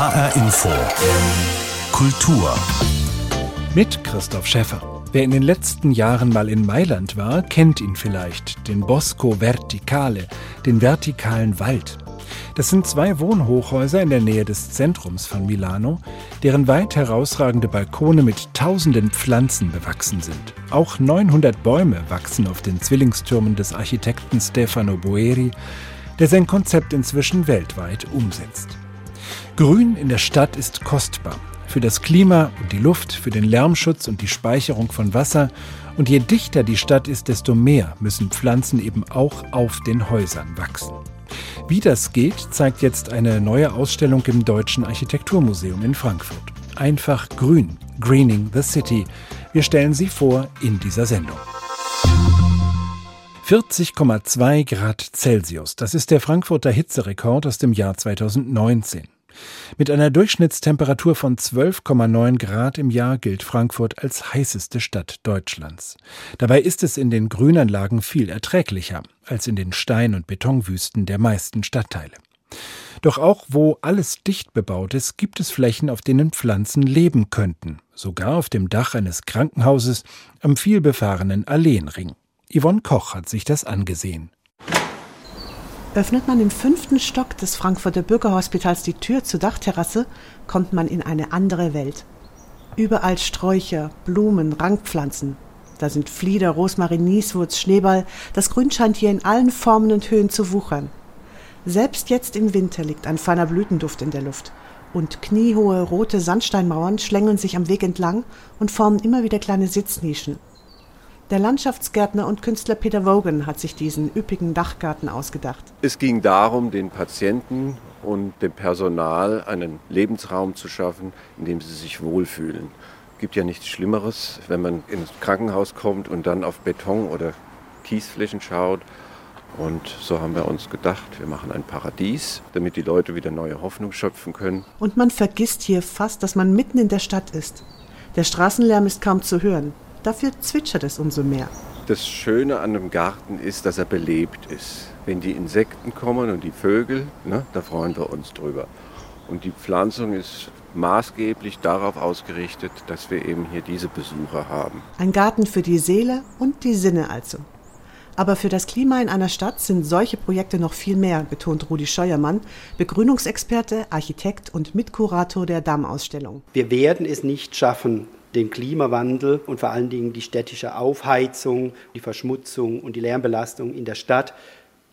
HR Info. Kultur. Mit Christoph Schäffer. Wer in den letzten Jahren mal in Mailand war, kennt ihn vielleicht, den Bosco Verticale, den vertikalen Wald. Das sind zwei Wohnhochhäuser in der Nähe des Zentrums von Milano, deren weit herausragende Balkone mit tausenden Pflanzen bewachsen sind. Auch 900 Bäume wachsen auf den Zwillingstürmen des Architekten Stefano Boeri, der sein Konzept inzwischen weltweit umsetzt. Grün in der Stadt ist kostbar. Für das Klima und die Luft, für den Lärmschutz und die Speicherung von Wasser. Und je dichter die Stadt ist, desto mehr müssen Pflanzen eben auch auf den Häusern wachsen. Wie das geht, zeigt jetzt eine neue Ausstellung im Deutschen Architekturmuseum in Frankfurt. Einfach grün, Greening the City. Wir stellen sie vor in dieser Sendung. 40,2 Grad Celsius, das ist der Frankfurter Hitzerekord aus dem Jahr 2019. Mit einer Durchschnittstemperatur von 12,9 Grad im Jahr gilt Frankfurt als heißeste Stadt Deutschlands. Dabei ist es in den Grünanlagen viel erträglicher als in den Stein- und Betonwüsten der meisten Stadtteile. Doch auch wo alles dicht bebaut ist, gibt es Flächen, auf denen Pflanzen leben könnten, sogar auf dem Dach eines Krankenhauses am vielbefahrenen Alleenring. Yvonne Koch hat sich das angesehen. Öffnet man im fünften Stock des Frankfurter Bürgerhospitals die Tür zur Dachterrasse, kommt man in eine andere Welt. Überall Sträucher, Blumen, Rankpflanzen. Da sind Flieder, Rosmarin, Nieswurz, Schneeball. Das Grün scheint hier in allen Formen und Höhen zu wuchern. Selbst jetzt im Winter liegt ein feiner Blütenduft in der Luft. Und kniehohe rote Sandsteinmauern schlängeln sich am Weg entlang und formen immer wieder kleine Sitznischen. Der Landschaftsgärtner und Künstler Peter Wogan hat sich diesen üppigen Dachgarten ausgedacht. Es ging darum, den Patienten und dem Personal einen Lebensraum zu schaffen, in dem sie sich wohlfühlen. Es gibt ja nichts Schlimmeres, wenn man ins Krankenhaus kommt und dann auf Beton oder Kiesflächen schaut. Und so haben wir uns gedacht, wir machen ein Paradies, damit die Leute wieder neue Hoffnung schöpfen können. Und man vergisst hier fast, dass man mitten in der Stadt ist. Der Straßenlärm ist kaum zu hören. Dafür zwitschert es umso mehr. Das Schöne an dem Garten ist, dass er belebt ist. Wenn die Insekten kommen und die Vögel, ne, da freuen wir uns drüber. Und die Pflanzung ist maßgeblich darauf ausgerichtet, dass wir eben hier diese Besucher haben. Ein Garten für die Seele und die Sinne also. Aber für das Klima in einer Stadt sind solche Projekte noch viel mehr, betont Rudi Scheuermann, Begrünungsexperte, Architekt und Mitkurator der Dammausstellung. Wir werden es nicht schaffen, den Klimawandel und vor allen Dingen die städtische Aufheizung, die Verschmutzung und die Lärmbelastung in der Stadt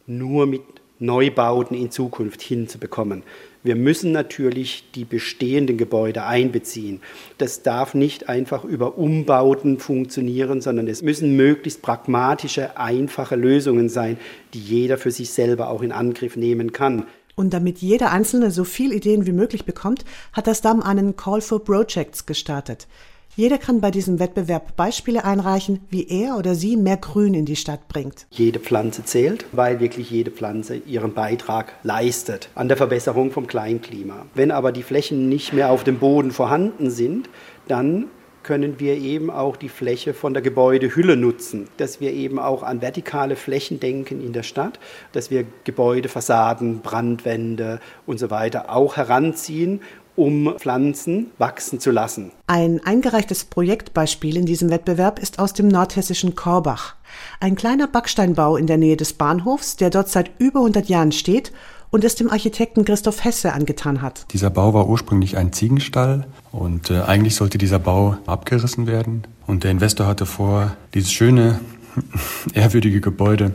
nur mit Neubauten in Zukunft hinzubekommen. Wir müssen natürlich die bestehenden Gebäude einbeziehen. Das darf nicht einfach über Umbauten funktionieren, sondern es müssen möglichst pragmatische, einfache Lösungen sein, die jeder für sich selber auch in Angriff nehmen kann. Und damit jeder Einzelne so viele Ideen wie möglich bekommt, hat das DAM einen Call for Projects gestartet. Jeder kann bei diesem Wettbewerb Beispiele einreichen, wie er oder sie mehr Grün in die Stadt bringt. Jede Pflanze zählt, weil wirklich jede Pflanze ihren Beitrag leistet an der Verbesserung vom Kleinklima. Wenn aber die Flächen nicht mehr auf dem Boden vorhanden sind, dann können wir eben auch die Fläche von der Gebäudehülle nutzen, dass wir eben auch an vertikale Flächen denken in der Stadt, dass wir Gebäudefassaden, Brandwände und so weiter auch heranziehen um Pflanzen wachsen zu lassen. Ein eingereichtes Projektbeispiel in diesem Wettbewerb ist aus dem nordhessischen Korbach. Ein kleiner Backsteinbau in der Nähe des Bahnhofs, der dort seit über 100 Jahren steht und es dem Architekten Christoph Hesse angetan hat. Dieser Bau war ursprünglich ein Ziegenstall und äh, eigentlich sollte dieser Bau abgerissen werden. Und der Investor hatte vor, dieses schöne, ehrwürdige Gebäude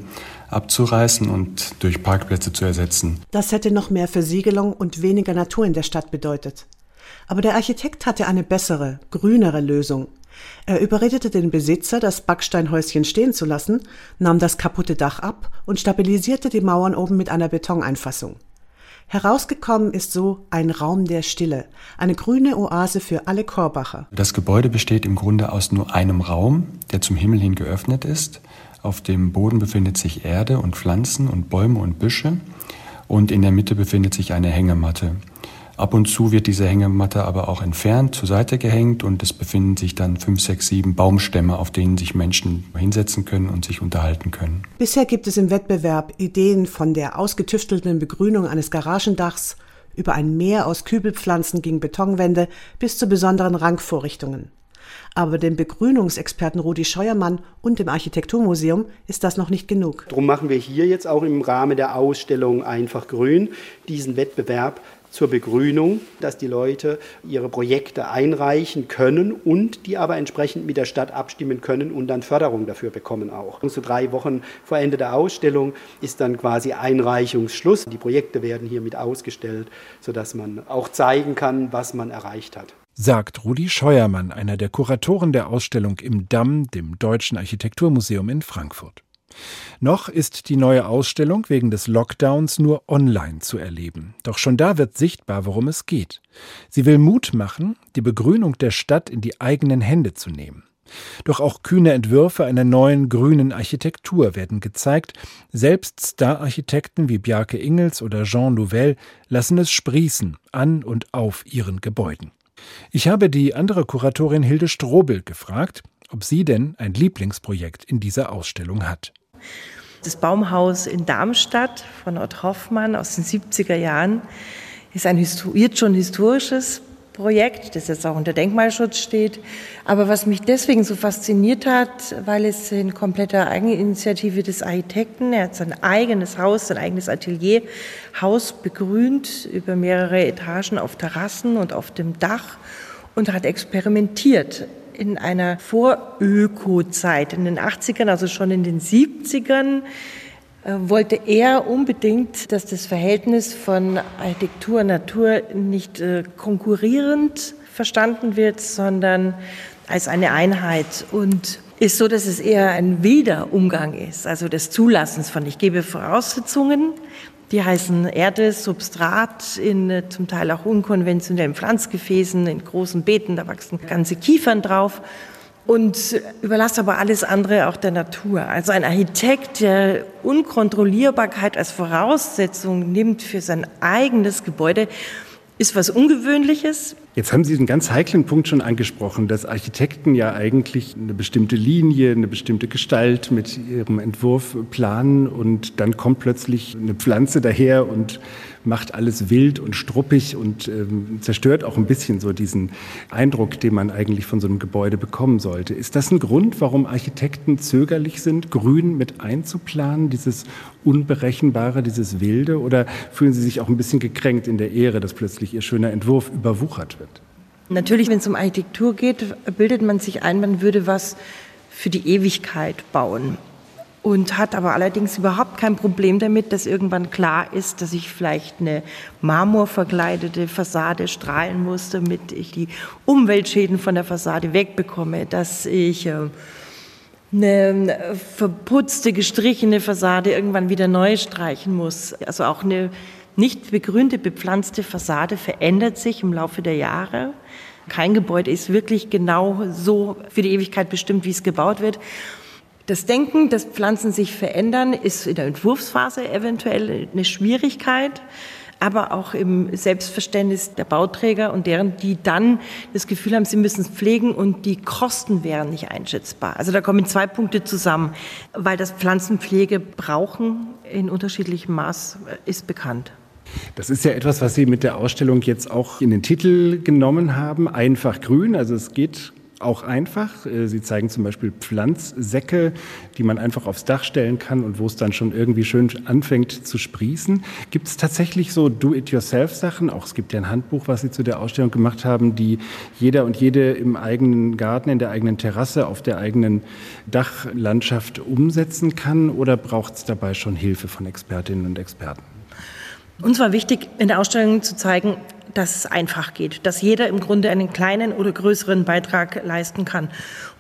abzureißen und durch Parkplätze zu ersetzen. Das hätte noch mehr Versiegelung und weniger Natur in der Stadt bedeutet. Aber der Architekt hatte eine bessere, grünere Lösung. Er überredete den Besitzer, das Backsteinhäuschen stehen zu lassen, nahm das kaputte Dach ab und stabilisierte die Mauern oben mit einer Betoneinfassung. Herausgekommen ist so ein Raum der Stille, eine grüne Oase für alle Korbacher. Das Gebäude besteht im Grunde aus nur einem Raum, der zum Himmel hin geöffnet ist. Auf dem Boden befindet sich Erde und Pflanzen und Bäume und Büsche und in der Mitte befindet sich eine Hängematte. Ab und zu wird diese Hängematte aber auch entfernt, zur Seite gehängt und es befinden sich dann fünf, sechs, sieben Baumstämme, auf denen sich Menschen hinsetzen können und sich unterhalten können. Bisher gibt es im Wettbewerb Ideen von der ausgetüftelten Begrünung eines Garagendachs über ein Meer aus Kübelpflanzen gegen Betonwände bis zu besonderen Rangvorrichtungen. Aber dem Begrünungsexperten Rudi Scheuermann und dem Architekturmuseum ist das noch nicht genug. Darum machen wir hier jetzt auch im Rahmen der Ausstellung Einfach Grün diesen Wettbewerb zur Begrünung, dass die Leute ihre Projekte einreichen können und die aber entsprechend mit der Stadt abstimmen können und dann Förderung dafür bekommen auch. So drei Wochen vor Ende der Ausstellung ist dann quasi Einreichungsschluss. Die Projekte werden hier mit ausgestellt, sodass man auch zeigen kann, was man erreicht hat sagt Rudi Scheuermann, einer der Kuratoren der Ausstellung im Damm, dem Deutschen Architekturmuseum in Frankfurt. Noch ist die neue Ausstellung wegen des Lockdowns nur online zu erleben. Doch schon da wird sichtbar, worum es geht. Sie will Mut machen, die Begrünung der Stadt in die eigenen Hände zu nehmen. Doch auch kühne Entwürfe einer neuen grünen Architektur werden gezeigt. Selbst Star-Architekten wie Bjarke Ingels oder Jean Nouvel lassen es sprießen an und auf ihren Gebäuden. Ich habe die andere Kuratorin Hilde Strobel gefragt, ob sie denn ein Lieblingsprojekt in dieser Ausstellung hat. Das Baumhaus in Darmstadt von Ott Hoffmann aus den 70er Jahren ist ein jetzt schon historisches Projekt, das jetzt auch unter Denkmalschutz steht. Aber was mich deswegen so fasziniert hat, weil es in kompletter Eigeninitiative des Architekten, er hat sein eigenes Haus, sein eigenes Atelier, Haus begrünt über mehrere Etagen auf Terrassen und auf dem Dach und hat experimentiert in einer Vor-Öko-Zeit, in den 80ern, also schon in den 70ern äh, wollte er unbedingt, dass das Verhältnis von Architektur und Natur nicht äh, konkurrierend verstanden wird, sondern als eine Einheit und ist so, dass es eher ein wilder Umgang ist, also des Zulassens von. Ich gebe Voraussetzungen, die heißen Erde, Substrat in äh, zum Teil auch unkonventionellen Pflanzgefäßen, in großen Beeten, da wachsen ganze Kiefern drauf und überlasse aber alles andere auch der Natur. Also ein Architekt, der Unkontrollierbarkeit als Voraussetzung nimmt für sein eigenes Gebäude, ist was Ungewöhnliches. Jetzt haben Sie einen ganz heiklen Punkt schon angesprochen, dass Architekten ja eigentlich eine bestimmte Linie, eine bestimmte Gestalt mit ihrem Entwurf planen und dann kommt plötzlich eine Pflanze daher und macht alles wild und struppig und ähm, zerstört auch ein bisschen so diesen Eindruck, den man eigentlich von so einem Gebäude bekommen sollte. Ist das ein Grund, warum Architekten zögerlich sind, Grün mit einzuplanen, dieses Unberechenbare, dieses Wilde? Oder fühlen sie sich auch ein bisschen gekränkt in der Ehre, dass plötzlich ihr schöner Entwurf überwuchert wird? Natürlich, wenn es um Architektur geht, bildet man sich ein, man würde was für die Ewigkeit bauen und hat aber allerdings überhaupt kein Problem damit, dass irgendwann klar ist, dass ich vielleicht eine marmorverkleidete Fassade strahlen muss, damit ich die Umweltschäden von der Fassade wegbekomme, dass ich äh, eine verputzte, gestrichene Fassade irgendwann wieder neu streichen muss. Also auch eine nicht begrünte, bepflanzte Fassade verändert sich im Laufe der Jahre. Kein Gebäude ist wirklich genau so für die Ewigkeit bestimmt, wie es gebaut wird. Das Denken, dass Pflanzen sich verändern, ist in der Entwurfsphase eventuell eine Schwierigkeit, aber auch im Selbstverständnis der Bauträger und deren, die dann das Gefühl haben, sie müssen es pflegen und die Kosten wären nicht einschätzbar. Also da kommen zwei Punkte zusammen, weil das Pflanzenpflege brauchen in unterschiedlichem Maß ist bekannt. Das ist ja etwas, was Sie mit der Ausstellung jetzt auch in den Titel genommen haben. Einfach grün. Also es geht auch einfach. Äh, Sie zeigen zum Beispiel Pflanzsäcke, die man einfach aufs Dach stellen kann und wo es dann schon irgendwie schön anfängt zu sprießen. Gibt es tatsächlich so Do-it-yourself-Sachen? Auch es gibt ja ein Handbuch, was Sie zu der Ausstellung gemacht haben, die jeder und jede im eigenen Garten, in der eigenen Terrasse, auf der eigenen Dachlandschaft umsetzen kann? Oder braucht es dabei schon Hilfe von Expertinnen und Experten? Uns war wichtig, in der Ausstellung zu zeigen, dass es einfach geht, dass jeder im Grunde einen kleinen oder größeren Beitrag leisten kann.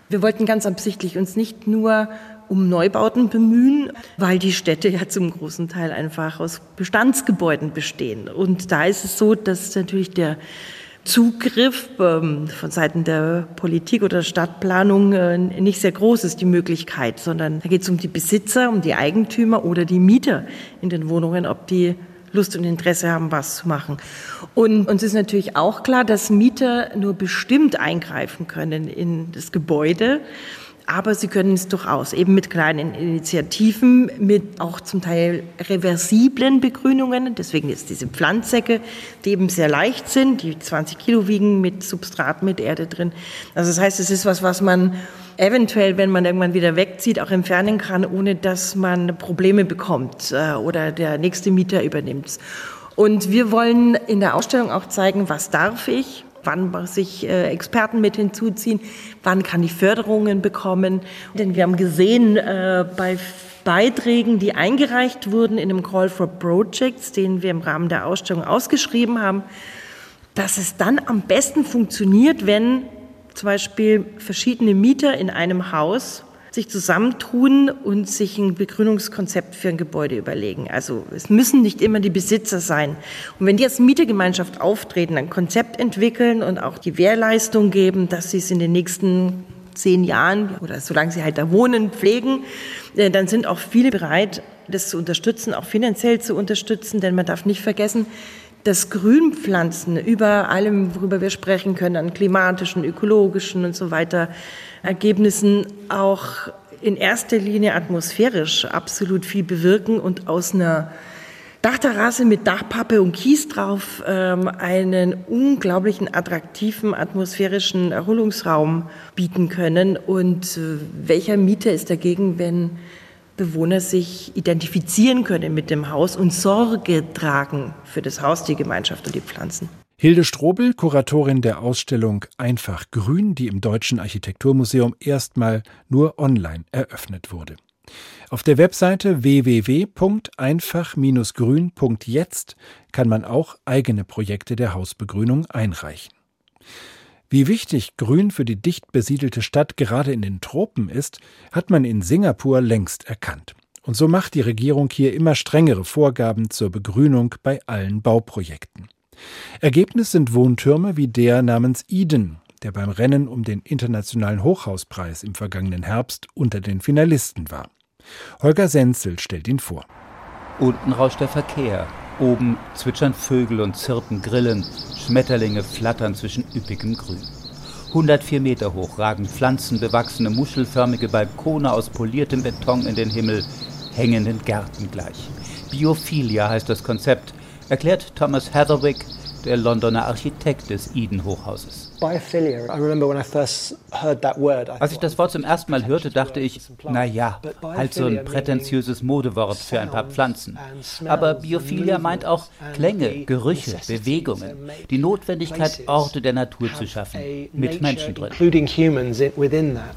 Wir wollten ganz absichtlich uns nicht nur um Neubauten bemühen, weil die Städte ja zum großen Teil einfach aus Bestandsgebäuden bestehen. Und da ist es so, dass natürlich der Zugriff ähm, von Seiten der Politik oder Stadtplanung äh, nicht sehr groß ist, die Möglichkeit, sondern da geht es um die Besitzer, um die Eigentümer oder die Mieter in den Wohnungen, ob die Lust und Interesse haben, was zu machen. Und uns ist natürlich auch klar, dass Mieter nur bestimmt eingreifen können in das Gebäude. Aber sie können es durchaus eben mit kleinen Initiativen, mit auch zum Teil reversiblen Begrünungen. Deswegen ist diese Pflanzsäcke, die eben sehr leicht sind, die 20 Kilo wiegen mit Substrat, mit Erde drin. Also das heißt, es ist was, was man eventuell, wenn man irgendwann wieder wegzieht, auch entfernen kann, ohne dass man Probleme bekommt äh, oder der nächste Mieter übernimmt. Und wir wollen in der Ausstellung auch zeigen, was darf ich, wann muss ich äh, Experten mit hinzuziehen, wann kann ich Förderungen bekommen. Denn wir haben gesehen, äh, bei Beiträgen, die eingereicht wurden in dem Call for Projects, den wir im Rahmen der Ausstellung ausgeschrieben haben, dass es dann am besten funktioniert, wenn zum Beispiel verschiedene Mieter in einem Haus sich zusammentun und sich ein Begrünungskonzept für ein Gebäude überlegen. Also es müssen nicht immer die Besitzer sein. Und wenn die als Mietergemeinschaft auftreten, ein Konzept entwickeln und auch die Wehrleistung geben, dass sie es in den nächsten zehn Jahren oder solange sie halt da wohnen, pflegen, äh, dann sind auch viele bereit, das zu unterstützen, auch finanziell zu unterstützen, denn man darf nicht vergessen, dass Grünpflanzen über allem, worüber wir sprechen können, an klimatischen, ökologischen und so weiter Ergebnissen auch in erster Linie atmosphärisch absolut viel bewirken und aus einer Dachterrasse mit Dachpappe und Kies drauf ähm, einen unglaublichen attraktiven atmosphärischen Erholungsraum bieten können. Und äh, welcher Mieter ist dagegen, wenn Bewohner sich identifizieren können mit dem Haus und Sorge tragen für das Haus, die Gemeinschaft und die Pflanzen? Hilde Strobel, Kuratorin der Ausstellung Einfach Grün, die im Deutschen Architekturmuseum erstmal nur online eröffnet wurde. Auf der Webseite www.einfach-grün.jetzt kann man auch eigene Projekte der Hausbegrünung einreichen. Wie wichtig Grün für die dicht besiedelte Stadt gerade in den Tropen ist, hat man in Singapur längst erkannt. Und so macht die Regierung hier immer strengere Vorgaben zur Begrünung bei allen Bauprojekten. Ergebnis sind Wohntürme wie der namens Eden, der beim Rennen um den Internationalen Hochhauspreis im vergangenen Herbst unter den Finalisten war. Holger Senzel stellt ihn vor. Unten rauscht der Verkehr. Oben zwitschern Vögel und zirpen Grillen. Schmetterlinge flattern zwischen üppigem Grün. 104 Meter hoch ragen pflanzenbewachsene, muschelförmige Balkone aus poliertem Beton in den Himmel, hängenden Gärten gleich. Biophilia heißt das Konzept, erklärt Thomas Heatherwick, der Londoner Architekt des Eden-Hochhauses. Als ich das Wort zum ersten Mal hörte, dachte ich, na ja, halt so ein prätentiöses Modewort für ein paar Pflanzen. Aber Biophilia meint auch Klänge, Gerüche, Bewegungen, die Notwendigkeit, Orte der Natur zu schaffen, mit Menschen drin.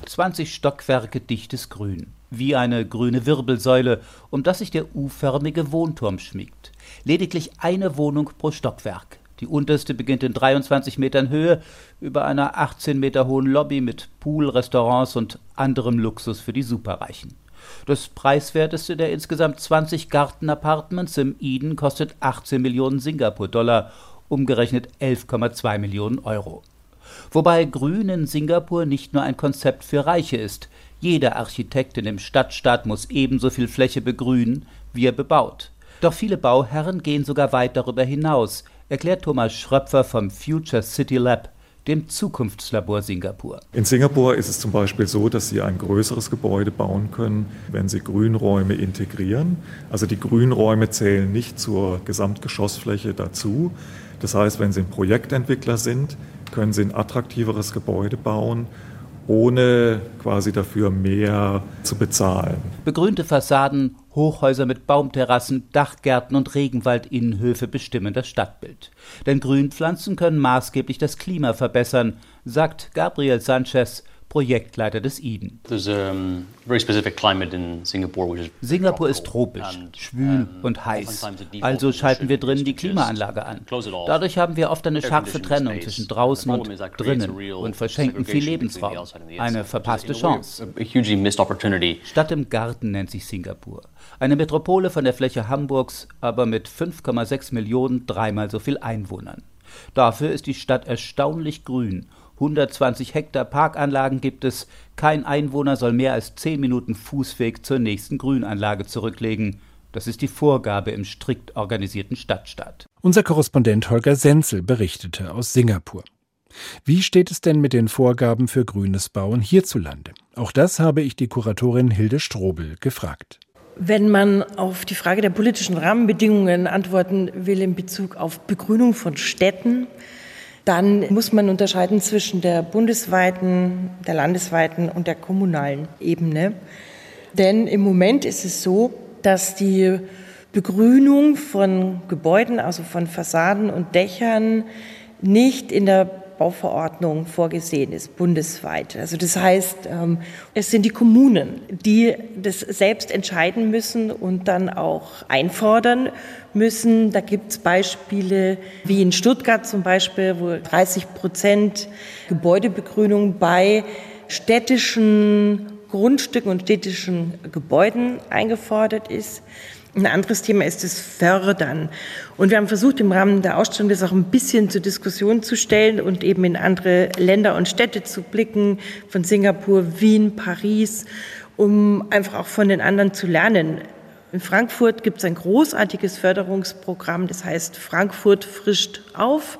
20 Stockwerke dichtes Grün, wie eine grüne Wirbelsäule, um das sich der U-förmige Wohnturm schmiegt. Lediglich eine Wohnung pro Stockwerk. Die unterste beginnt in 23 Metern Höhe über einer 18 Meter hohen Lobby mit Pool, Restaurants und anderem Luxus für die Superreichen. Das preiswerteste der insgesamt 20 Gartenapartments im Eden kostet 18 Millionen Singapur-Dollar, umgerechnet 11,2 Millionen Euro. Wobei Grün in Singapur nicht nur ein Konzept für Reiche ist. Jeder Architekt in dem Stadtstaat muss ebenso viel Fläche begrünen, wie er bebaut. Doch viele Bauherren gehen sogar weit darüber hinaus, erklärt Thomas Schröpfer vom Future City Lab, dem Zukunftslabor Singapur. In Singapur ist es zum Beispiel so, dass Sie ein größeres Gebäude bauen können, wenn Sie Grünräume integrieren. Also die Grünräume zählen nicht zur Gesamtgeschossfläche dazu. Das heißt, wenn Sie ein Projektentwickler sind, können Sie ein attraktiveres Gebäude bauen ohne quasi dafür mehr zu bezahlen. Begrünte Fassaden, Hochhäuser mit Baumterrassen, Dachgärten und Regenwaldinnenhöfe bestimmen das Stadtbild. Denn Grünpflanzen können maßgeblich das Klima verbessern, sagt Gabriel Sanchez, Projektleiter des Eden. Singapur ist tropisch, schwül und heiß. Also schalten wir drinnen die Klimaanlage an. Dadurch haben wir oft eine scharfe Trennung zwischen draußen und drinnen und verschenken viel Lebensraum. Eine verpasste Chance. Stadt im Garten nennt sich Singapur. Eine Metropole von der Fläche Hamburgs, aber mit 5,6 Millionen dreimal so viel Einwohnern. Dafür ist die Stadt erstaunlich grün 120 Hektar Parkanlagen gibt es. Kein Einwohner soll mehr als 10 Minuten Fußweg zur nächsten Grünanlage zurücklegen. Das ist die Vorgabe im strikt organisierten Stadtstaat. Unser Korrespondent Holger Senzel berichtete aus Singapur. Wie steht es denn mit den Vorgaben für grünes Bauen hierzulande? Auch das habe ich die Kuratorin Hilde Strobel gefragt. Wenn man auf die Frage der politischen Rahmenbedingungen antworten will in Bezug auf Begrünung von Städten, dann muss man unterscheiden zwischen der bundesweiten, der landesweiten und der kommunalen Ebene. Denn im Moment ist es so, dass die Begrünung von Gebäuden, also von Fassaden und Dächern, nicht in der Bauverordnung vorgesehen ist, bundesweit. Also das heißt, ähm, es sind die Kommunen, die das selbst entscheiden müssen und dann auch einfordern müssen. Da gibt es Beispiele wie in Stuttgart zum Beispiel, wo 30 Prozent Gebäudebegrünung bei städtischen Grundstücken und städtischen Gebäuden eingefordert ist. Ein anderes Thema ist das Fördern. Und wir haben versucht, im Rahmen der Ausstellung das auch ein bisschen zur Diskussion zu stellen und eben in andere Länder und Städte zu blicken, von Singapur, Wien, Paris, um einfach auch von den anderen zu lernen. In Frankfurt gibt es ein großartiges Förderungsprogramm, das heißt Frankfurt frischt auf.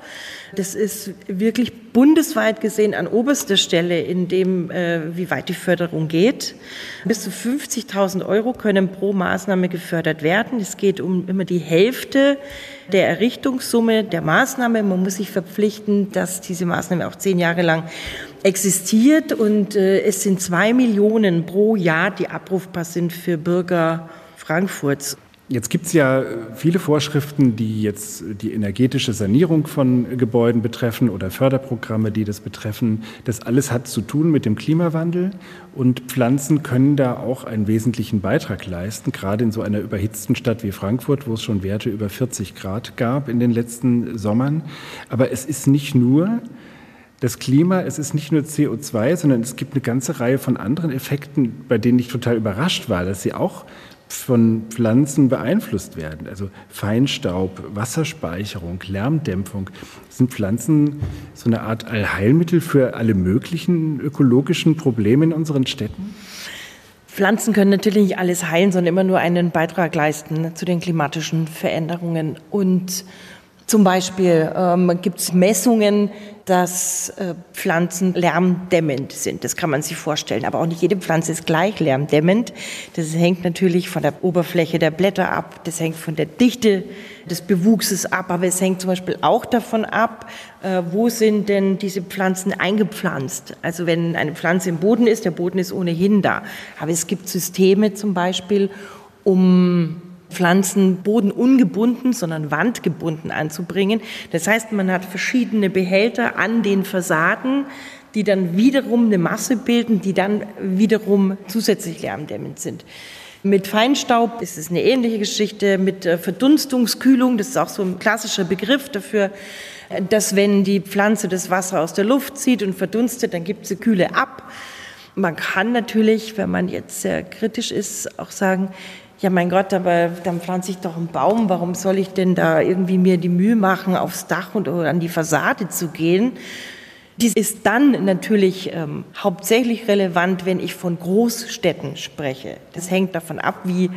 Das ist wirklich bundesweit gesehen an oberster Stelle, in dem, äh, wie weit die Förderung geht. Bis zu 50.000 Euro können pro Maßnahme gefördert werden. Es geht um immer die Hälfte der Errichtungssumme der Maßnahme. Man muss sich verpflichten, dass diese Maßnahme auch zehn Jahre lang existiert. Und äh, es sind zwei Millionen pro Jahr, die abrufbar sind für Bürger Frankfurts. Jetzt gibt es ja viele Vorschriften, die jetzt die energetische Sanierung von Gebäuden betreffen oder Förderprogramme, die das betreffen. Das alles hat zu tun mit dem Klimawandel und Pflanzen können da auch einen wesentlichen Beitrag leisten, gerade in so einer überhitzten Stadt wie Frankfurt, wo es schon Werte über 40 Grad gab in den letzten Sommern. Aber es ist nicht nur das Klima, es ist nicht nur CO2, sondern es gibt eine ganze Reihe von anderen Effekten, bei denen ich total überrascht war, dass sie auch von Pflanzen beeinflusst werden. Also Feinstaub, Wasserspeicherung, Lärmdämpfung. Sind Pflanzen so eine Art Allheilmittel für alle möglichen ökologischen Probleme in unseren Städten? Pflanzen können natürlich nicht alles heilen, sondern immer nur einen Beitrag leisten zu den klimatischen Veränderungen. Und zum Beispiel ähm, gibt es Messungen, dass äh, Pflanzen lärmdämmend sind. Das kann man sich vorstellen. Aber auch nicht jede Pflanze ist gleich lärmdämmend. Das hängt natürlich von der Oberfläche der Blätter ab. Das hängt von der Dichte des Bewuchses ab. Aber es hängt zum Beispiel auch davon ab, äh, wo sind denn diese Pflanzen eingepflanzt. Also wenn eine Pflanze im Boden ist, der Boden ist ohnehin da. Aber es gibt Systeme zum Beispiel, um Pflanzen bodenungebunden, sondern wandgebunden anzubringen. Das heißt, man hat verschiedene Behälter an den Fassaden, die dann wiederum eine Masse bilden, die dann wiederum zusätzlich lärmdämmend sind. Mit Feinstaub ist es eine ähnliche Geschichte. Mit äh, Verdunstungskühlung, das ist auch so ein klassischer Begriff dafür, dass wenn die Pflanze das Wasser aus der Luft zieht und verdunstet, dann gibt sie Kühle ab. Man kann natürlich, wenn man jetzt sehr kritisch ist, auch sagen, ja mein Gott, aber dann pflanze ich doch einen Baum, warum soll ich denn da irgendwie mir die Mühe machen, aufs Dach und an die Fassade zu gehen? Dies ist dann natürlich ähm, hauptsächlich relevant, wenn ich von Großstädten spreche. Das hängt davon ab, wie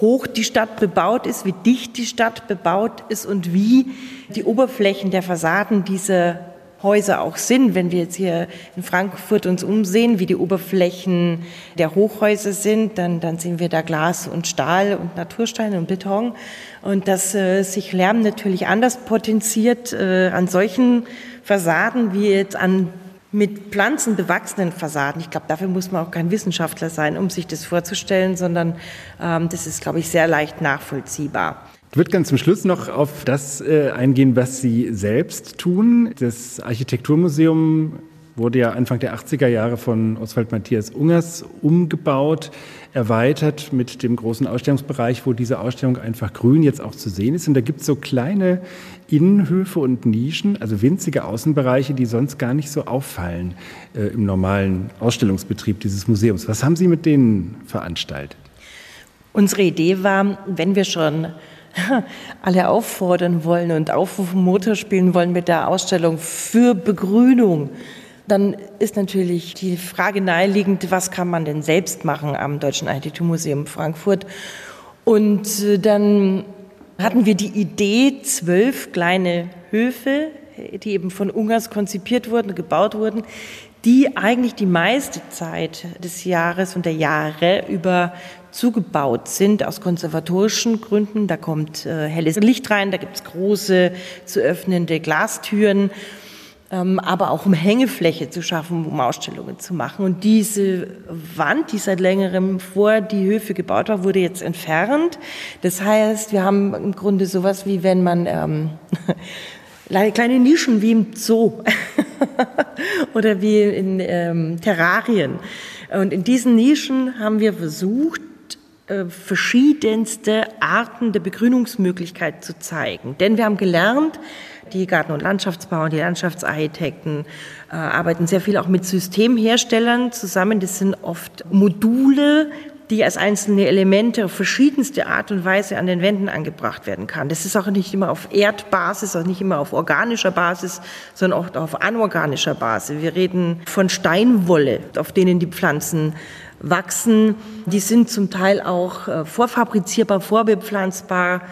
hoch die Stadt bebaut ist, wie dicht die Stadt bebaut ist und wie die Oberflächen der Fassaden dieser Häuser auch sind. Wenn wir jetzt hier in Frankfurt uns umsehen, wie die Oberflächen der Hochhäuser sind, dann, dann sehen wir da Glas und Stahl und Natursteine und Beton. Und dass äh, sich Lärm natürlich anders potenziert äh, an solchen Fassaden wie jetzt an mit Pflanzen bewachsenen Fassaden. Ich glaube, dafür muss man auch kein Wissenschaftler sein, um sich das vorzustellen, sondern ähm, das ist, glaube ich, sehr leicht nachvollziehbar. Ich würde ganz zum Schluss noch auf das äh, eingehen, was Sie selbst tun. Das Architekturmuseum wurde ja Anfang der 80er Jahre von Oswald Matthias Ungers umgebaut, erweitert mit dem großen Ausstellungsbereich, wo diese Ausstellung einfach grün jetzt auch zu sehen ist. Und da gibt es so kleine Innenhöfe und Nischen, also winzige Außenbereiche, die sonst gar nicht so auffallen äh, im normalen Ausstellungsbetrieb dieses Museums. Was haben Sie mit denen veranstaltet? Unsere Idee war, wenn wir schon alle auffordern wollen und Aufrufen Motor spielen wollen mit der Ausstellung für Begrünung, dann ist natürlich die Frage naheliegend, was kann man denn selbst machen am Deutschen Architekturmuseum Frankfurt? Und äh, dann hatten wir die Idee, zwölf kleine Höfe die eben von Ungas konzipiert wurden, gebaut wurden, die eigentlich die meiste Zeit des Jahres und der Jahre über zugebaut sind aus konservatorischen Gründen. Da kommt äh, helles Licht rein, da gibt es große zu öffnende Glastüren, ähm, aber auch um Hängefläche zu schaffen, um Ausstellungen zu machen. Und diese Wand, die seit längerem vor die Höfe gebaut war, wurde jetzt entfernt. Das heißt, wir haben im Grunde sowas wie wenn man ähm, kleine Nischen wie im Zoo oder wie in ähm, Terrarien. Und in diesen Nischen haben wir versucht, äh, verschiedenste Arten der Begrünungsmöglichkeit zu zeigen. Denn wir haben gelernt, die Garten- und Landschaftsbauer, die Landschaftsarchitekten äh, arbeiten sehr viel auch mit Systemherstellern zusammen. Das sind oft Module, die als einzelne Elemente auf verschiedenste Art und Weise an den Wänden angebracht werden kann. Das ist auch nicht immer auf Erdbasis, auch nicht immer auf organischer Basis, sondern auch auf anorganischer Basis. Wir reden von Steinwolle, auf denen die Pflanzen wachsen. Die sind zum Teil auch äh, vorfabrizierbar, vorbepflanzbar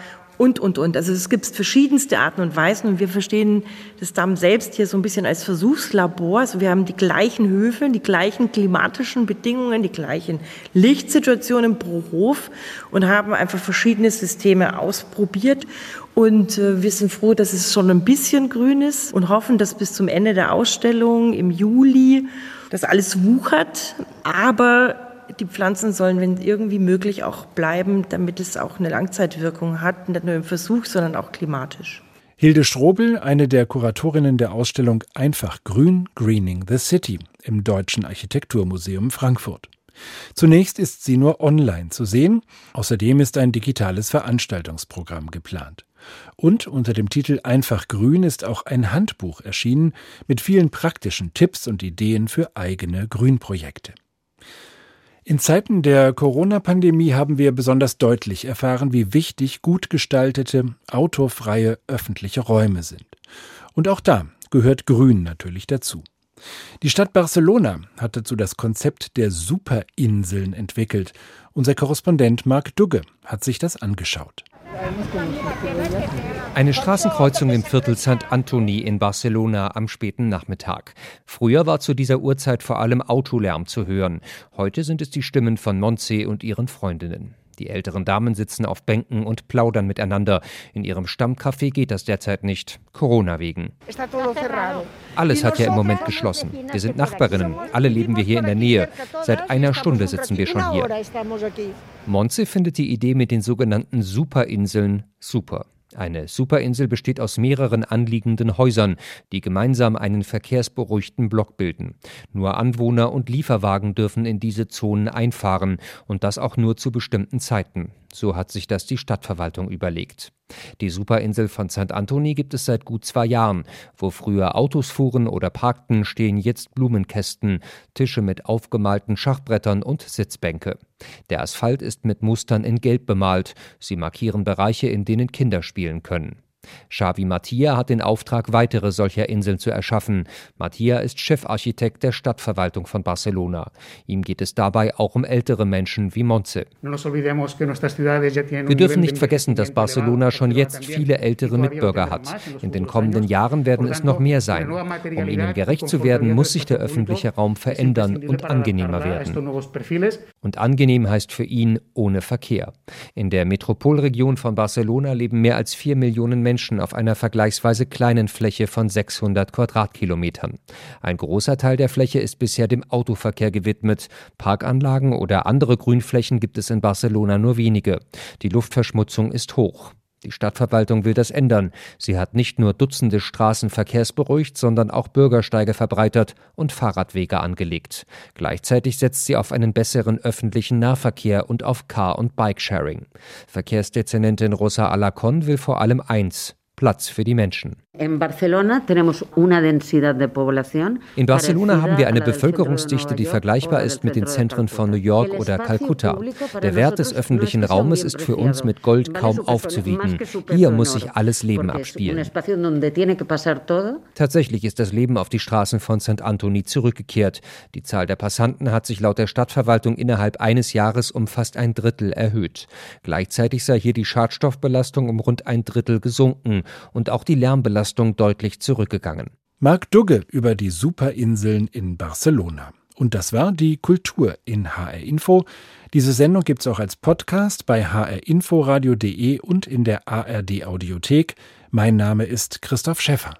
und, und, und. Also es gibt verschiedenste Arten und Weisen und wir verstehen das Damm selbst hier so ein bisschen als Versuchslabor. Also wir haben die gleichen Höfe, die gleichen klimatischen Bedingungen, die gleichen Lichtsituationen pro Hof und haben einfach verschiedene Systeme ausprobiert. Und äh, wir sind froh, dass es schon ein bisschen grün ist und hoffen, dass bis zum Ende der Ausstellung im Juli das alles wuchert. Aber die Pflanzen sollen, wenn irgendwie möglich, auch bleiben, damit es auch eine Langzeitwirkung hat, nicht nur im Versuch, sondern auch klimatisch. Hilde Strobel, eine der Kuratorinnen der Ausstellung Einfach Grün, Greening the City im Deutschen Architekturmuseum Frankfurt. Zunächst ist sie nur online zu sehen, außerdem ist ein digitales Veranstaltungsprogramm geplant. Und unter dem Titel Einfach Grün ist auch ein Handbuch erschienen mit vielen praktischen Tipps und Ideen für eigene Grünprojekte. In Zeiten der Corona-Pandemie haben wir besonders deutlich erfahren, wie wichtig gut gestaltete, autofreie öffentliche Räume sind. Und auch da gehört Grün natürlich dazu. Die Stadt Barcelona hat dazu das Konzept der Superinseln entwickelt. Unser Korrespondent Marc Dugge hat sich das angeschaut. Eine Straßenkreuzung im Viertel St. Antoni in Barcelona am späten Nachmittag. Früher war zu dieser Uhrzeit vor allem Autolärm zu hören. Heute sind es die Stimmen von Montse und ihren Freundinnen. Die älteren Damen sitzen auf Bänken und plaudern miteinander. In ihrem Stammcafé geht das derzeit nicht, Corona wegen. Alles hat ja im Moment geschlossen. Wir sind Nachbarinnen, alle leben wir hier in der Nähe. Seit einer Stunde sitzen wir schon hier. Monze findet die Idee mit den sogenannten Superinseln super. Eine Superinsel besteht aus mehreren anliegenden Häusern, die gemeinsam einen verkehrsberuhigten Block bilden. Nur Anwohner und Lieferwagen dürfen in diese Zonen einfahren und das auch nur zu bestimmten Zeiten. So hat sich das die Stadtverwaltung überlegt. Die Superinsel von St. Antoni gibt es seit gut zwei Jahren. Wo früher Autos fuhren oder parkten, stehen jetzt Blumenkästen, Tische mit aufgemalten Schachbrettern und Sitzbänke. Der Asphalt ist mit Mustern in Gelb bemalt. Sie markieren Bereiche, in denen Kinder spielen können. Xavi Mattia hat den Auftrag, weitere solcher Inseln zu erschaffen. Mattia ist Chefarchitekt der Stadtverwaltung von Barcelona. Ihm geht es dabei auch um ältere Menschen wie Monze. Wir dürfen nicht vergessen, dass Barcelona schon jetzt viele ältere Mitbürger hat. In den kommenden Jahren werden es noch mehr sein. Um ihnen gerecht zu werden, muss sich der öffentliche Raum verändern und angenehmer werden. Und angenehm heißt für ihn ohne Verkehr. In der Metropolregion von Barcelona leben mehr als vier Millionen Menschen Menschen auf einer vergleichsweise kleinen Fläche von 600 Quadratkilometern. Ein großer Teil der Fläche ist bisher dem Autoverkehr gewidmet. Parkanlagen oder andere Grünflächen gibt es in Barcelona nur wenige. Die Luftverschmutzung ist hoch. Die Stadtverwaltung will das ändern. Sie hat nicht nur Dutzende Straßen verkehrsberuhigt, sondern auch Bürgersteige verbreitert und Fahrradwege angelegt. Gleichzeitig setzt sie auf einen besseren öffentlichen Nahverkehr und auf Car- und Bikesharing. Verkehrsdezernentin Rosa Alacon will vor allem eins, Platz für die Menschen. In Barcelona haben wir eine Bevölkerungsdichte, die vergleichbar ist mit den Zentren von New York oder Kalkutta. Der Wert des öffentlichen Raumes ist für uns mit Gold kaum aufzuwiegen. Hier muss sich alles Leben abspielen. Tatsächlich ist das Leben auf die Straßen von St. Anthony zurückgekehrt. Die Zahl der Passanten hat sich laut der Stadtverwaltung innerhalb eines Jahres um fast ein Drittel erhöht. Gleichzeitig sei hier die Schadstoffbelastung um rund ein Drittel gesunken. Und auch die Lärmbelastung deutlich zurückgegangen. Marc Dugge über die Superinseln in Barcelona. Und das war die Kultur in HR Info. Diese Sendung gibt es auch als Podcast bei hrinforadio.de und in der ARD Audiothek. Mein Name ist Christoph Schäffer.